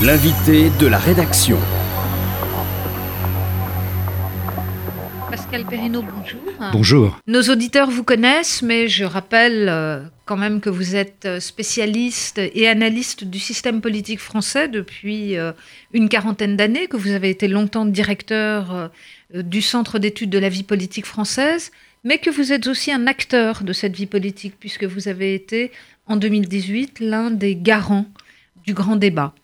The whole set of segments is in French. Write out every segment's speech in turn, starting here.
L'invité de la rédaction. Pascal Perrineau, bonjour. Bonjour. Nos auditeurs vous connaissent, mais je rappelle euh, quand même que vous êtes euh, spécialiste et analyste du système politique français depuis euh, une quarantaine d'années, que vous avez été longtemps directeur du Centre d'études de la vie politique française, mais que vous êtes aussi un acteur de cette vie politique, puisque vous avez été en 2018 l'un des garants du grand débat.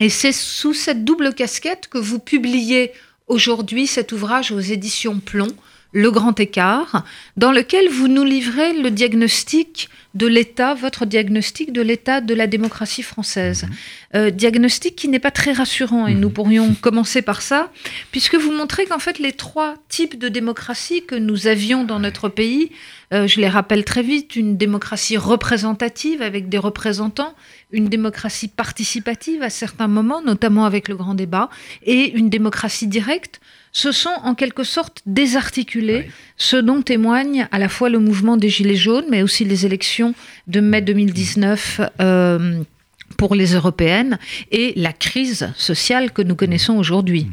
Et c'est sous cette double casquette que vous publiez aujourd'hui cet ouvrage aux éditions Plomb, Le Grand Écart, dans lequel vous nous livrez le diagnostic de l'état, votre diagnostic de l'état de la démocratie française. Mhm. Euh, diagnostic qui n'est pas très rassurant, et nous mhm. pourrions commencer par ça, puisque vous montrez qu'en fait les trois types de démocratie que nous avions dans notre pays, euh, je les rappelle très vite, une démocratie représentative avec des représentants, une démocratie participative à certains moments, notamment avec le grand débat, et une démocratie directe, se sont en quelque sorte désarticulés, ce dont témoigne à la fois le mouvement des Gilets jaunes, mais aussi les élections de mai 2019 euh, pour les européennes, et la crise sociale que nous connaissons aujourd'hui.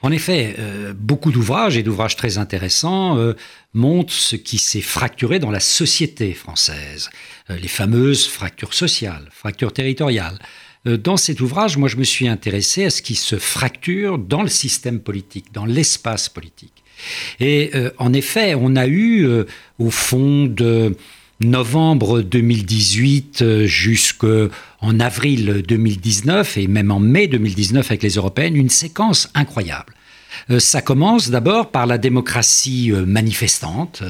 En effet, euh, beaucoup d'ouvrages et d'ouvrages très intéressants euh, montrent ce qui s'est fracturé dans la société française, les fameuses fractures sociales, fractures territoriales. Euh, dans cet ouvrage, moi, je me suis intéressé à ce qui se fracture dans le système politique, dans l'espace politique. Et euh, en effet, on a eu, euh, au fond de novembre 2018 jusqu'en avril 2019 et même en mai 2019 avec les européennes, une séquence incroyable. Euh, ça commence d'abord par la démocratie euh, manifestante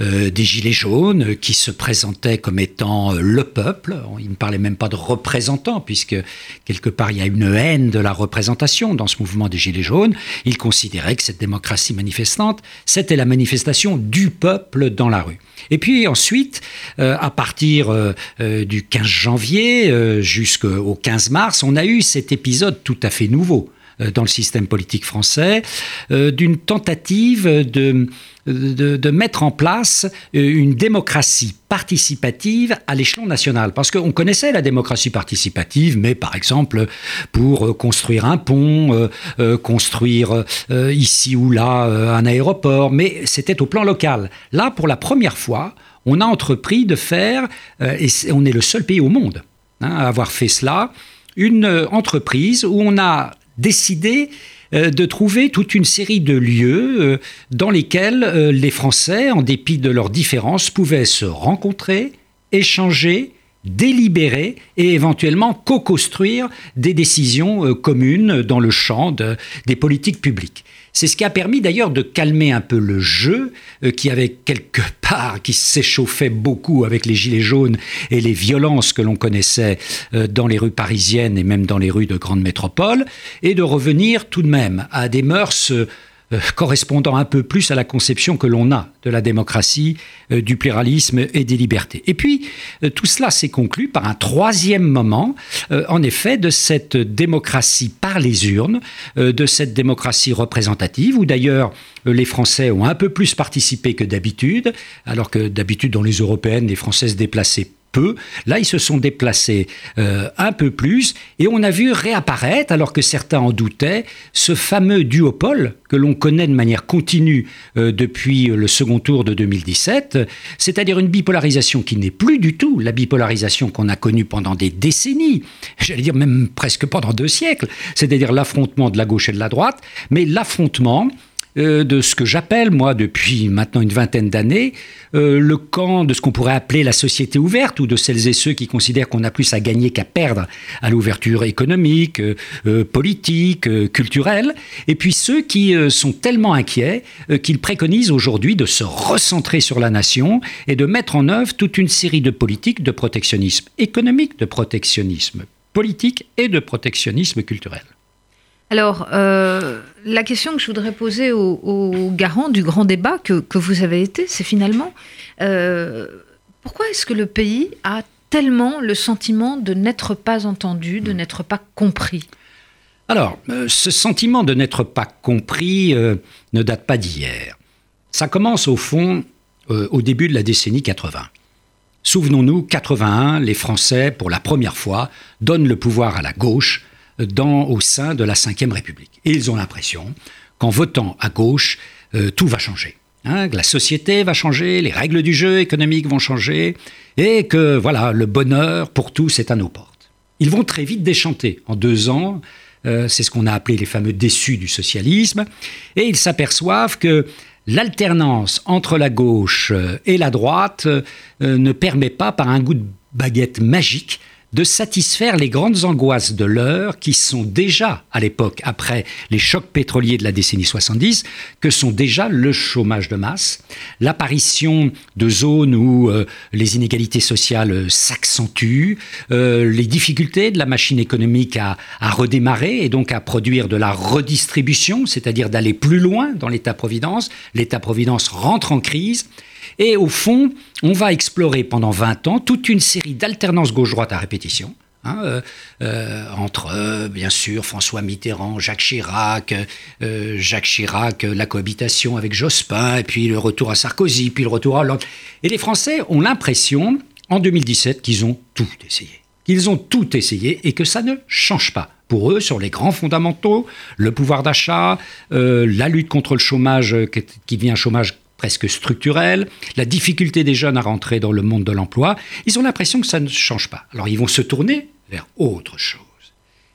euh, des Gilets jaunes qui se présentaient comme étant le peuple. Ils ne parlaient même pas de représentants puisque quelque part il y a une haine de la représentation dans ce mouvement des Gilets jaunes. Ils considéraient que cette démocratie manifestante, c'était la manifestation du peuple dans la rue. Et puis ensuite, à partir du 15 janvier jusqu'au 15 mars, on a eu cet épisode tout à fait nouveau dans le système politique français, euh, d'une tentative de, de, mettre en place euh, une démocratie participative à l'échelon national. Parce qu'on connaissait la démocratie participative, mais par exemple pour construire un pont, construire ici ou là un aéroport, mais c'était au plan local. Là, pour la première fois, on a entrepris de faire, et on est le seul pays au monde hein, à avoir fait cela, une entreprise où on a décidé euh, de trouver toute une série de lieux euh, dans lesquels euh, les Français, en dépit de leurs différences, pouvaient se rencontrer, échanger, délibérer et éventuellement co-construire des décisions communes dans le champ des politiques publiques. C'est ce qui a permis d'ailleurs de calmer un peu le jeu euh, qui avait quelque part, qui s'échauffait beaucoup avec les gilets jaunes et les violences que l'on connaissait euh, dans les rues parisiennes et même dans les rues de grandes métropoles, et de revenir tout de même à des mœurs euh, correspondant un peu plus à la conception que l'on a de la démocratie, euh, du pluralisme et des libertés. Et puis, euh, tout cela s'est conclu par un troisième moment, en effet, de cette démocratie par les urnes, de cette démocratie représentative, où d'ailleurs les Français ont un peu plus participé que d'habitude, alors que d'habitude dans les européennes, les Français se déplaçaient peu. Là, ils se sont déplacés euh, un peu plus et on a vu réapparaître, alors que certains en doutaient, ce fameux duopole que l'on connaît de manière continue euh, depuis le second tour de 2017, c'est-à-dire une bipolarisation qui n'est plus du tout la bipolarisation qu'on a connue pendant des décennies, j'allais dire même presque pendant deux siècles, c'est-à-dire l'affrontement de la gauche et de la droite, mais l'affrontement euh, de ce que j'appelle, moi, depuis maintenant une vingtaine d'années, euh, le camp de ce qu'on pourrait appeler la société ouverte, ou de celles et ceux qui considèrent qu'on a plus à gagner qu'à perdre à l'ouverture économique, euh, politique, culturelle, et puis ceux qui sont tellement inquiets qu'ils préconisent aujourd'hui de se recentrer sur la nation et de mettre en œuvre toute une série de politiques de protectionnisme économique, de protectionnisme politique et de protectionnisme culturel. Alors, euh, la question que je voudrais poser aux, garants du grand débat que, vous avez été, c'est finalement euh, pourquoi est-ce que le pays a tellement le sentiment de n'être pas entendu, de n'être pas compris? Alors, euh, ce sentiment de n'être pas compris ne date pas d'hier. Ça commence au fond au début de la décennie 80. Souvenons-nous, 81, les Français, pour la première fois, donnent le pouvoir à la gauche dans, au sein de la Ve République. Et ils ont l'impression qu'en votant à gauche, euh, tout va changer. Hein, la société va changer, les règles du jeu économique vont changer, et que voilà, le bonheur pour tous est à nos portes. Ils vont très vite déchanter. En deux ans, euh, c'est ce qu'on a appelé les fameux déçus du socialisme, et ils s'aperçoivent que l'alternance entre la gauche euh, et la droite ne permet pas, par un goût de baguette magique, de satisfaire les grandes angoisses de l'heure qui sont déjà, à l'époque, après les chocs pétroliers de la décennie 70, que sont déjà le chômage de masse, l'apparition de zones où euh, les inégalités sociales s'accentuent, euh, les difficultés de la machine économique à redémarrer et donc à produire de la redistribution, c'est-à-dire d'aller plus loin dans l'État-providence. L'État-providence rentre en crise. Et au fond, on va explorer pendant 20 ans toute une série d'alternances gauche-droite à répétition. Hein, euh, euh, entre, euh, bien sûr, François Mitterrand, Jacques Chirac, Jacques Chirac, la cohabitation avec Jospin, et puis le retour à Sarkozy, puis le retour à Hollande. Et les Français ont l'impression, en 2017, qu'ils ont tout essayé. Qu'ils ont tout essayé et que ça ne change pas pour eux sur les grands fondamentaux, le pouvoir d'achat, la lutte contre le chômage qui devient un chômage presque structurelle, la difficulté des jeunes à rentrer dans le monde de l'emploi, ils ont l'impression que ça ne change pas. Alors ils vont se tourner vers autre chose.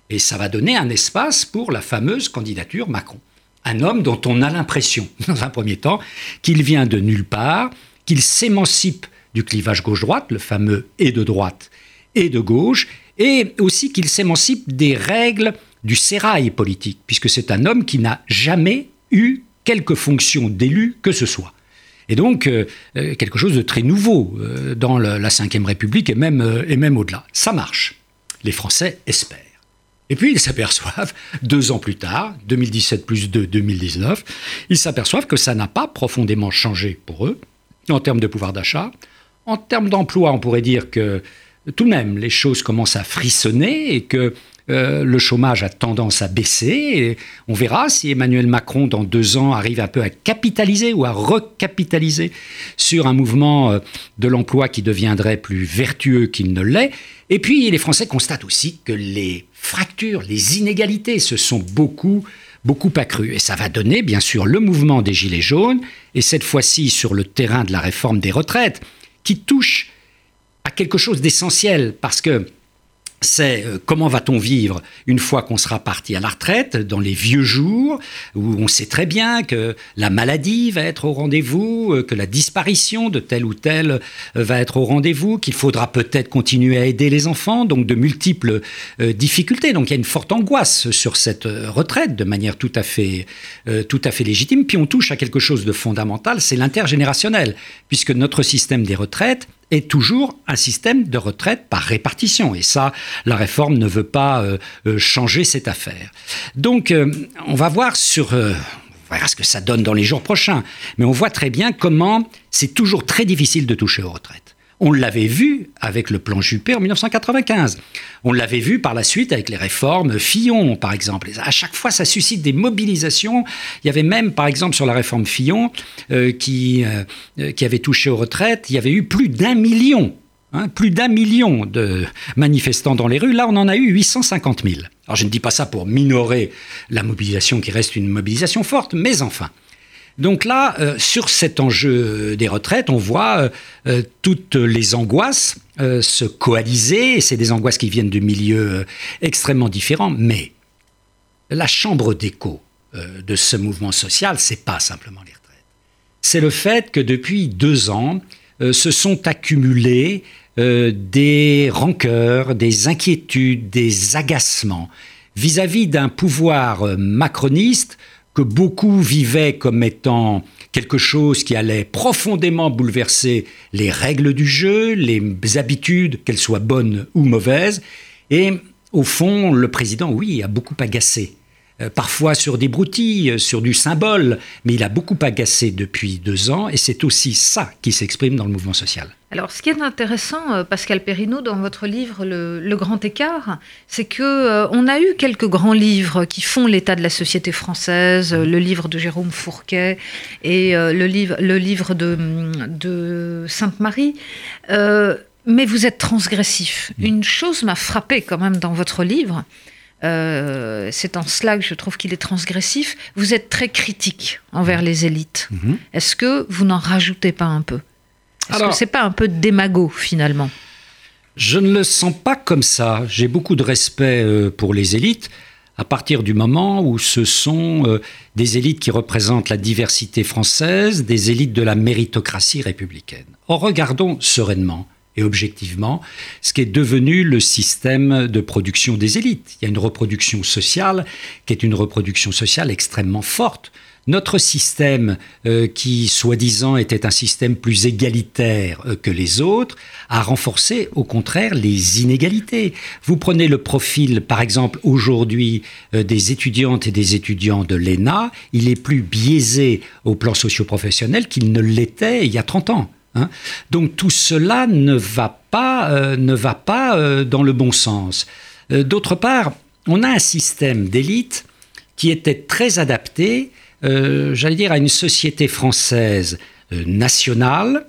Et ça va donner un espace pour la fameuse candidature Macron. Un homme dont on a l'impression, dans un premier temps, qu'il vient de nulle part, qu'il s'émancipe du clivage gauche-droite, le fameux et de droite et de gauche, et aussi qu'il s'émancipe des règles du sérail politique, puisque c'est un homme qui n'a jamais eu quelque fonction d'élu que ce soit. Et donc, euh, euh, quelque chose de très nouveau euh, dans la Ve République et même, et même au-delà. Ça marche. Les Français espèrent. Et puis, ils s'aperçoivent, deux ans plus tard, 2017 plus 2, 2019, ils s'aperçoivent que ça n'a pas profondément changé pour eux, en termes de pouvoir d'achat. En termes d'emploi, on pourrait dire que tout de même, les choses commencent à frissonner et que euh, le chômage a tendance à baisser. Et on verra si Emmanuel Macron, dans deux ans, arrive un peu à capitaliser ou à recapitaliser sur un mouvement euh, de l'emploi qui deviendrait plus vertueux qu'il ne l'est. Et puis, les Français constatent aussi que les fractures, les inégalités se sont beaucoup beaucoup accrues. Et ça va donner, bien sûr, le mouvement des Gilets jaunes, et cette fois-ci sur le terrain de la réforme des retraites, qui touche à quelque chose d'essentiel, parce que c'est euh, comment va-t-on vivre une fois qu'on sera parti à la retraite, dans les vieux jours, où on sait très bien que la maladie va être au rendez-vous, euh, que la disparition de tel ou tel euh, va être au rendez-vous, qu'il faudra peut-être continuer à aider les enfants, donc de multiples difficultés. Donc il y a une forte angoisse sur cette retraite de manière tout à fait, tout à fait légitime. Puis on touche à quelque chose de fondamental, c'est l'intergénérationnel, puisque notre système des retraites est toujours un système de retraite par répartition. Et ça, la réforme ne veut pas euh, euh, changer cette affaire. Donc, euh, on va voir sur... on verra ce que ça donne dans les jours prochains. Mais on voit très bien comment c'est toujours très difficile de toucher aux retraites. On l'avait vu avec le plan Juppé en 1995. On l'avait vu par la suite avec les réformes Fillon, par exemple. À chaque fois, ça suscite des mobilisations. Il y avait même, par exemple, sur la réforme Fillon, euh, qui, euh, qui avait touché aux retraites, il y avait eu plus d'un million Hein, plus d'un million de manifestants dans les rues. Là, on en a eu 850 000. Alors, je ne dis pas ça pour minorer la mobilisation qui reste une mobilisation forte, mais enfin. Donc là, euh, sur cet enjeu des retraites, on voit euh, euh, toutes les angoisses se coaliser, c'est des angoisses qui viennent de milieux extrêmement différents, mais la chambre d'écho de ce mouvement social, c'est pas simplement les retraites. C'est le fait que depuis deux ans, se sont accumulées des rancœurs, des inquiétudes, des agacements vis-à-vis d'un pouvoir macroniste que beaucoup vivaient comme étant quelque chose qui allait profondément bouleverser les règles du jeu, les habitudes, qu'elles soient bonnes ou mauvaises. Et au fond, le président, oui, a beaucoup agacé parfois sur des broutilles, euh, sur du symbole, mais il a beaucoup agacé depuis deux ans, et c'est aussi ça qui s'exprime dans le mouvement social. Alors, ce qui est intéressant, euh, Pascal Perrineau, dans votre livre Le, Grand Écart, c'est que on a eu quelques grands livres qui font l'état de la société française, le livre de Jérôme Fourquet et le, livre, le livre de, de Sainte-Marie. mais vous êtes transgressif. Une chose m'a frappé quand même dans votre livre, euh, c'est en cela que je trouve qu'il est transgressif, vous êtes très critique envers les élites. Mhm. Est-ce que vous n'en rajoutez pas un peu? Est-ce que c'est pas un peu démago finalement? Je ne le sens pas comme ça. J'ai beaucoup de respect euh, pour les élites à partir du moment où ce sont euh, des élites qui représentent la diversité française, des élites de la méritocratie républicaine. Or, regardons sereinement et objectivement ce qui est devenu le système de production des élites. Il y a une reproduction sociale qui est une reproduction sociale extrêmement forte. Notre système, euh, qui soi-disant était un système plus égalitaire euh, que les autres, a renforcé au contraire les inégalités. Vous prenez le profil, par exemple, aujourd'hui euh, des étudiantes et des étudiants de l'ENA, il est plus biaisé au plan socio-professionnel qu'il ne l'était il y a 30 ans. Hein. Donc tout cela ne va pas, euh, ne euh, dans le bon sens. Euh, D'autre part, on a un système d'élite qui était très adapté, j'allais dire, à une société française nationale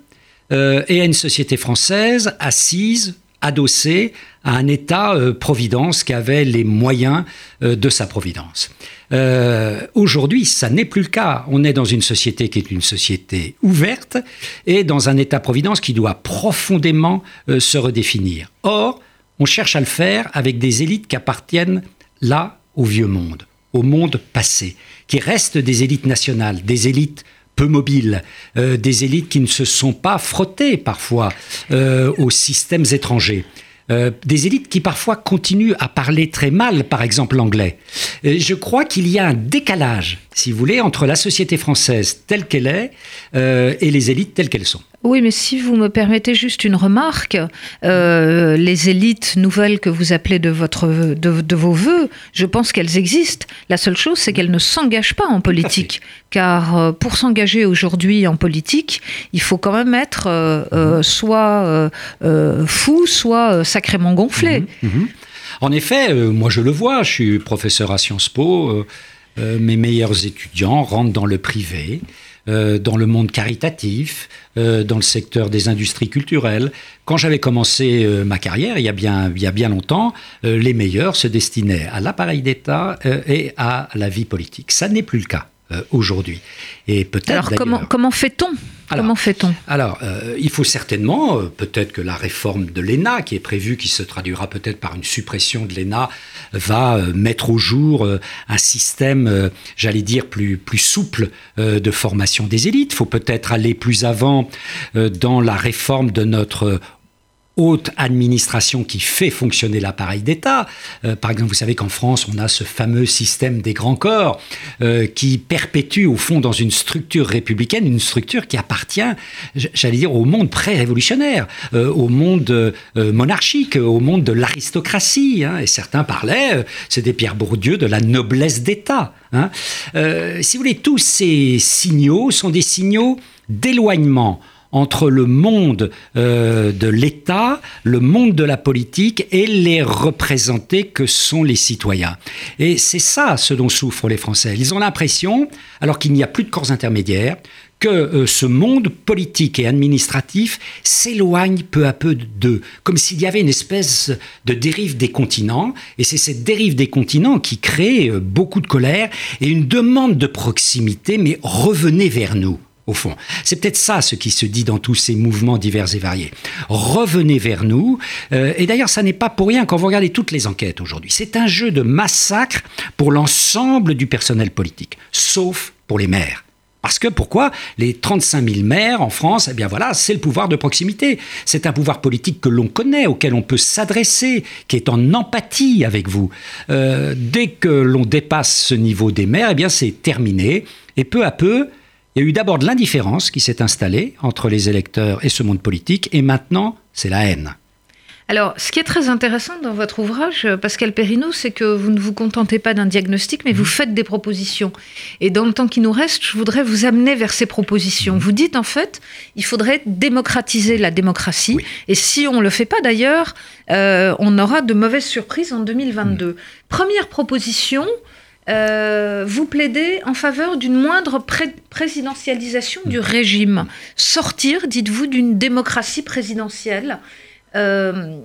et à une société française assise, adossée à un État-providence qui avait les moyens euh, de sa providence. Euh, Aujourd'hui, ça n'est plus le cas. On est dans une société qui est une société ouverte et dans un État-providence qui doit profondément euh, se redéfinir. Or, on cherche à le faire avec des élites qui appartiennent là au vieux monde, au monde passé, qui restent des élites nationales, des élites peu mobiles, euh, des élites qui ne se sont pas frottées parfois euh, aux systèmes étrangers. Euh, des élites qui parfois continuent à parler très mal, par exemple l'anglais. Je crois qu'il y a un décalage, si vous voulez, entre la société française telle qu'elle est euh, et les élites telles qu'elles sont. Oui, mais si vous me permettez juste une remarque, euh, les élites nouvelles que vous appelez de, votre, de, de vos voeux, je pense qu'elles existent. La seule chose, c'est qu'elles ne s'engagent pas en politique. Car euh, pour s'engager aujourd'hui en politique, il faut quand même être euh, euh, soit fou, soit sacrément gonflé. Mhm. En effet, moi je le vois, je suis professeur à Sciences Po, euh, mes meilleurs étudiants rentrent dans le privé, euh, dans le monde caritatif, euh, dans le secteur des industries culturelles. Quand j'avais commencé ma carrière, il y a bien, il y a bien longtemps, les meilleurs se destinaient à l'appareil d'État et à la vie politique. Ça n'est plus le cas euh, aujourd'hui. Et peut-être Alors comment, fait-on? Alors, Comment fait-on? alors, euh, il faut certainement, euh, peut-être que la réforme de l'ENA, qui est prévue, qui se traduira peut-être par une suppression de l'ENA, va euh, mettre au jour un système, j'allais dire, plus, plus souple de formation des élites. Il faut peut-être aller plus avant dans la réforme de notre haute administration qui fait fonctionner l'appareil d'État. Euh, par exemple, vous savez qu'en France, on a ce fameux système des grands corps euh, qui perpétue au fond dans une structure républicaine, une structure qui appartient, j'allais dire, au monde pré-révolutionnaire, euh, au monde monarchique, au monde de l'aristocratie. hein. et certains parlaient, c'est des Pierre Bourdieu, de la noblesse d'État. hein. Si vous voulez, tous ces signaux sont des signaux d'éloignement entre le monde euh, de l'État, le monde de la politique et les représentés que sont les citoyens. Et c'est ça ce dont souffrent les Français. Ils ont l'impression, alors qu'il n'y a plus de corps intermédiaires, que euh, ce monde politique et administratif s'éloigne peu à peu d'eux, comme s'il y avait une espèce de dérive des continents, et c'est cette dérive des continents qui crée euh, beaucoup de colère et une demande de proximité, mais revenez vers nous C'est peut-être ça ce qui se dit dans tous ces mouvements divers et variés. Revenez vers nous. Euh, et d'ailleurs, ça n'est pas pour rien quand vous regardez toutes les enquêtes aujourd'hui. C'est un jeu de massacre pour l'ensemble du personnel politique, sauf pour les maires. Parce que pourquoi Les 35 000 maires en France, eh bien voilà, c'est le pouvoir de proximité. C'est un pouvoir politique que l'on connaît, auquel on peut s'adresser, qui est en empathie avec vous. Euh, dès que l'on dépasse ce niveau des maires, eh bien c'est terminé. Et peu à peu, il y a eu d'abord de l'indifférence qui s'est installée entre les électeurs et ce monde politique, et maintenant, c'est la haine. Alors, ce qui est très intéressant dans votre ouvrage, euh, Pascal Perrineau, c'est que vous ne vous contentez pas d'un diagnostic, mais vous faites des propositions. Et dans le temps qui nous reste, je voudrais vous amener vers ces propositions. Vous dites en fait, il faudrait démocratiser la démocratie. Oui. Et si on ne le fait pas d'ailleurs, euh, on aura de mauvaises surprises en 2022. Première proposition. Euh, vous plaidez en faveur d'une moindre pré- présidentialisation du régime. Sortir, dites-vous, d'une démocratie présidentielle. Euh,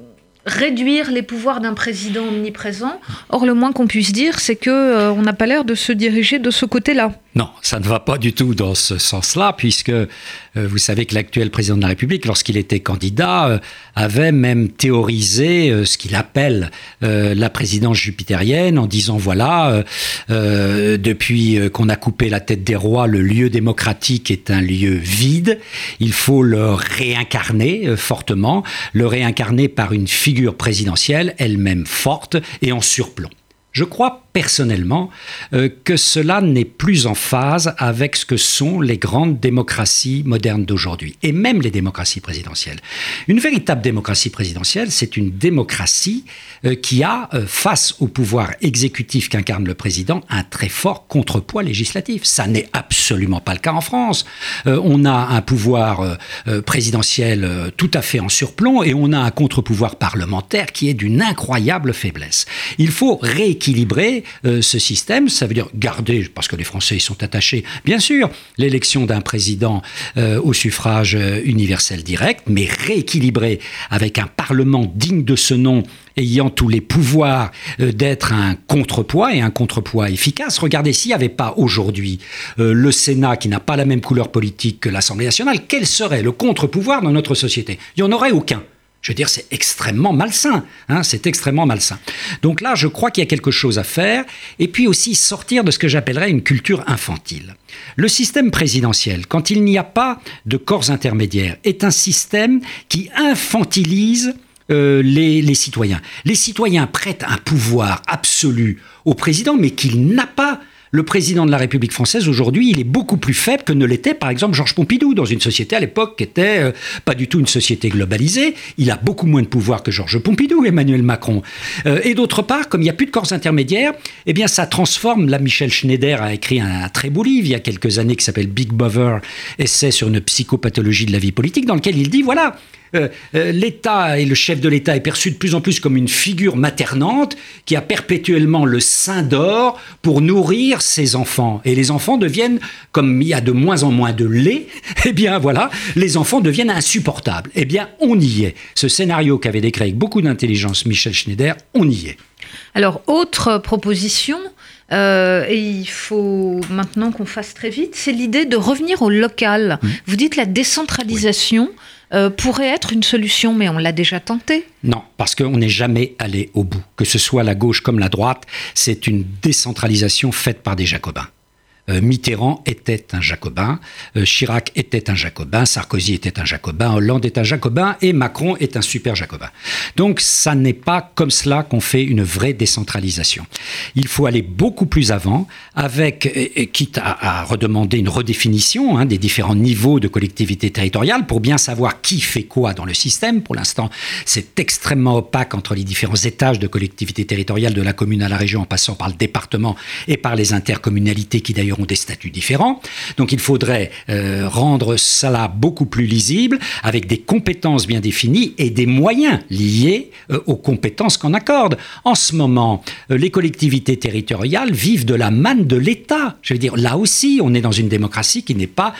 réduire les pouvoirs d'un président omniprésent. Or, le moins qu'on puisse dire, c'est que euh, on n'a pas l'air de se diriger de ce côté-là. Non, ça ne va pas du tout dans ce sens-là, puisque euh, vous savez que l'actuel président de la République, lorsqu'il était candidat, euh, avait même théorisé ce qu'il appelle la présidence jupitérienne, en disant voilà, depuis qu'on a coupé la tête des rois, le lieu démocratique est un lieu vide. Il faut le réincarner fortement, le réincarner par une figure présidentielle, elle-même forte et en surplomb. Je crois personnellement euh, que cela n'est plus en phase avec ce que sont les grandes démocraties modernes d'aujourd'hui, et même les démocraties présidentielles. Une véritable démocratie présidentielle, c'est une démocratie euh, qui a, euh, face au pouvoir exécutif qu'incarne le président, un très fort contrepoids législatif. Ça n'est absolument pas le cas en France. on a un pouvoir présidentiel tout à fait en surplomb, et on a un contre-pouvoir parlementaire qui est d'une incroyable faiblesse. Il faut rééquilibrer équilibrer euh, ce système. Ça veut dire garder, parce que les Français y sont attachés, bien sûr, l'élection d'un président euh, au suffrage euh, universel direct, mais rééquilibrer avec un Parlement digne de ce nom ayant tous les pouvoirs d'être un contrepoids et un contrepoids efficace. Regardez s'il n'y avait pas aujourd'hui le Sénat qui n'a pas la même couleur politique que l'Assemblée nationale, quel serait le contre-pouvoir dans notre société? Il n'y en aurait aucun. Je veux dire, c'est extrêmement malsain. Hein, c'est extrêmement malsain. Donc là, je crois qu'il y a quelque chose à faire. Et puis aussi sortir de ce que j'appellerais une culture infantile. Le système présidentiel, quand il n'y a pas de corps intermédiaires, est un système qui infantilise euh, les, les, citoyens. Les citoyens prêtent un pouvoir absolu au président, mais qu'il n'a pas le président de la République française aujourd'hui, il est beaucoup plus faible que ne l'était par exemple Georges Pompidou dans une société à l'époque qui était euh, pas du tout une société globalisée. Il a beaucoup moins de pouvoir que Georges Pompidou, Emmanuel Macron. Euh, et d'autre part, comme il n'y a plus de corps intermédiaires, eh bien ça transforme. Là, Michel Schneider a écrit un, très beau livre il y a quelques années qui s'appelle Big Bother, essai sur une psychopathologie de la vie politique, dans lequel il dit voilà, euh, euh, l'État et le chef de l'État est perçu de plus en plus comme une figure maternante qui a perpétuellement le sein d'or pour nourrir ses enfants. Et les enfants deviennent, comme il y a de moins en moins de lait, eh bien voilà, les enfants deviennent insupportables. Eh bien, on y est. Ce scénario qu'avait décrit avec beaucoup d'intelligence Michel Schneider, on y est. Alors, autre proposition, euh, et il faut maintenant qu'on fasse très vite, c'est l'idée de revenir au local. Mmh. Vous dites la décentralisation. Euh, pourrait être une solution, mais on l'a déjà tenté. Non, parce qu'on n'est jamais allé au bout. Que ce soit la gauche comme la droite, c'est une décentralisation faite par des jacobins. Euh, Mitterrand était un jacobin, euh, Chirac était un jacobin, Sarkozy était un jacobin, Hollande est un jacobin et Macron est un super jacobin. Donc ça n'est pas comme cela qu'on fait une vraie décentralisation. Il faut aller beaucoup plus avant, avec, quitte à, redemander une redéfinition hein, des différents niveaux de collectivité territoriale pour bien savoir qui fait quoi dans le système. Pour l'instant, c'est extrêmement opaque entre les différents étages de collectivité territoriale, de la commune à la région, en passant par le département et par les intercommunalités qui d'ailleurs ont des statuts différents. Donc il faudrait euh, rendre cela beaucoup plus lisible, avec des compétences bien définies et des moyens liés euh, aux compétences qu'on accorde. En ce moment, euh, les collectivités territoriales vivent de la manne de l'État. Je veux dire, là aussi, on est dans une démocratie qui n'est pas,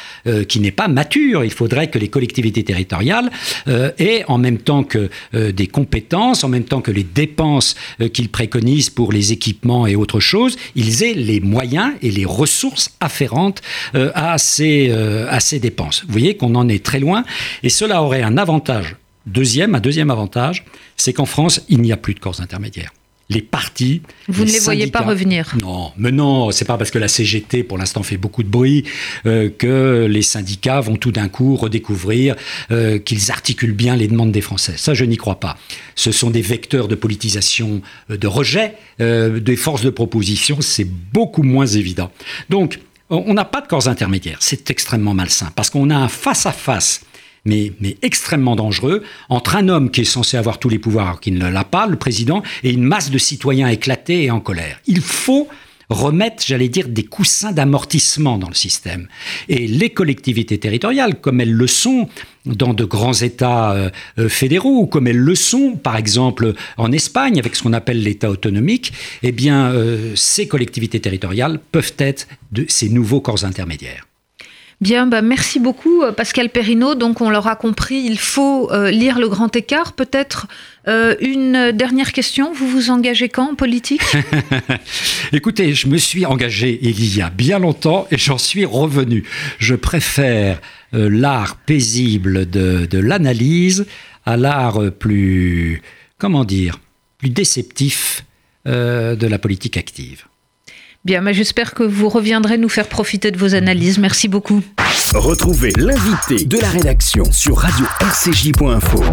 qui pas mature. Il faudrait que les collectivités territoriales aient en même temps que des compétences, en même temps que les dépenses qu'ils préconisent pour les équipements et autres choses, ils aient les moyens et les ressources sources afférentes euh, à, ces, euh, à ces dépenses. Vous voyez qu'on en est très loin et cela aurait un avantage. Deuxième, un deuxième avantage, c'est qu'en France, il n'y a plus de corps intermédiaires les partis. Vous ne les voyez pas revenir Non, mais non, c'est pas parce que la CGT, pour l'instant, fait beaucoup de bruit euh, que les syndicats vont tout d'un coup redécouvrir euh, qu'ils articulent bien les demandes des Français. Ça, je n'y crois pas. Ce sont des vecteurs de politisation, euh, de rejet des forces de proposition. C'est beaucoup moins évident. Donc, on n'a pas de corps intermédiaires. C'est extrêmement malsain parce qu'on a un face-à-face mais, extrêmement dangereux, entre un homme qui est censé avoir tous les pouvoirs, qui ne l'a pas, le président, et une masse de citoyens éclatés et en colère. Il faut remettre, j'allais dire, des coussins d'amortissement dans le système. Et les collectivités territoriales, comme elles le sont dans de grands États euh, euh, fédéraux, ou comme elles le sont, par exemple, en Espagne, avec ce qu'on appelle l'État autonomique, eh bien, euh, ces collectivités territoriales peuvent être de ces nouveaux corps intermédiaires. Bien, bah merci beaucoup euh, Pascal Perrineau. Donc on l'aura compris, il faut euh, lire le grand écart. Peut-être euh, une dernière question, vous vous engagez quand en politique? Écoutez, je me suis engagé il y a bien longtemps et j'en suis revenu. Je préfère l'art paisible de, de l'analyse à l'art plus, comment dire, plus déceptif de la politique active. Bien, mais j'espère que vous reviendrez nous faire profiter de vos analyses. Merci beaucoup. Retrouvez l'invité de la rédaction sur radio-rcj.info.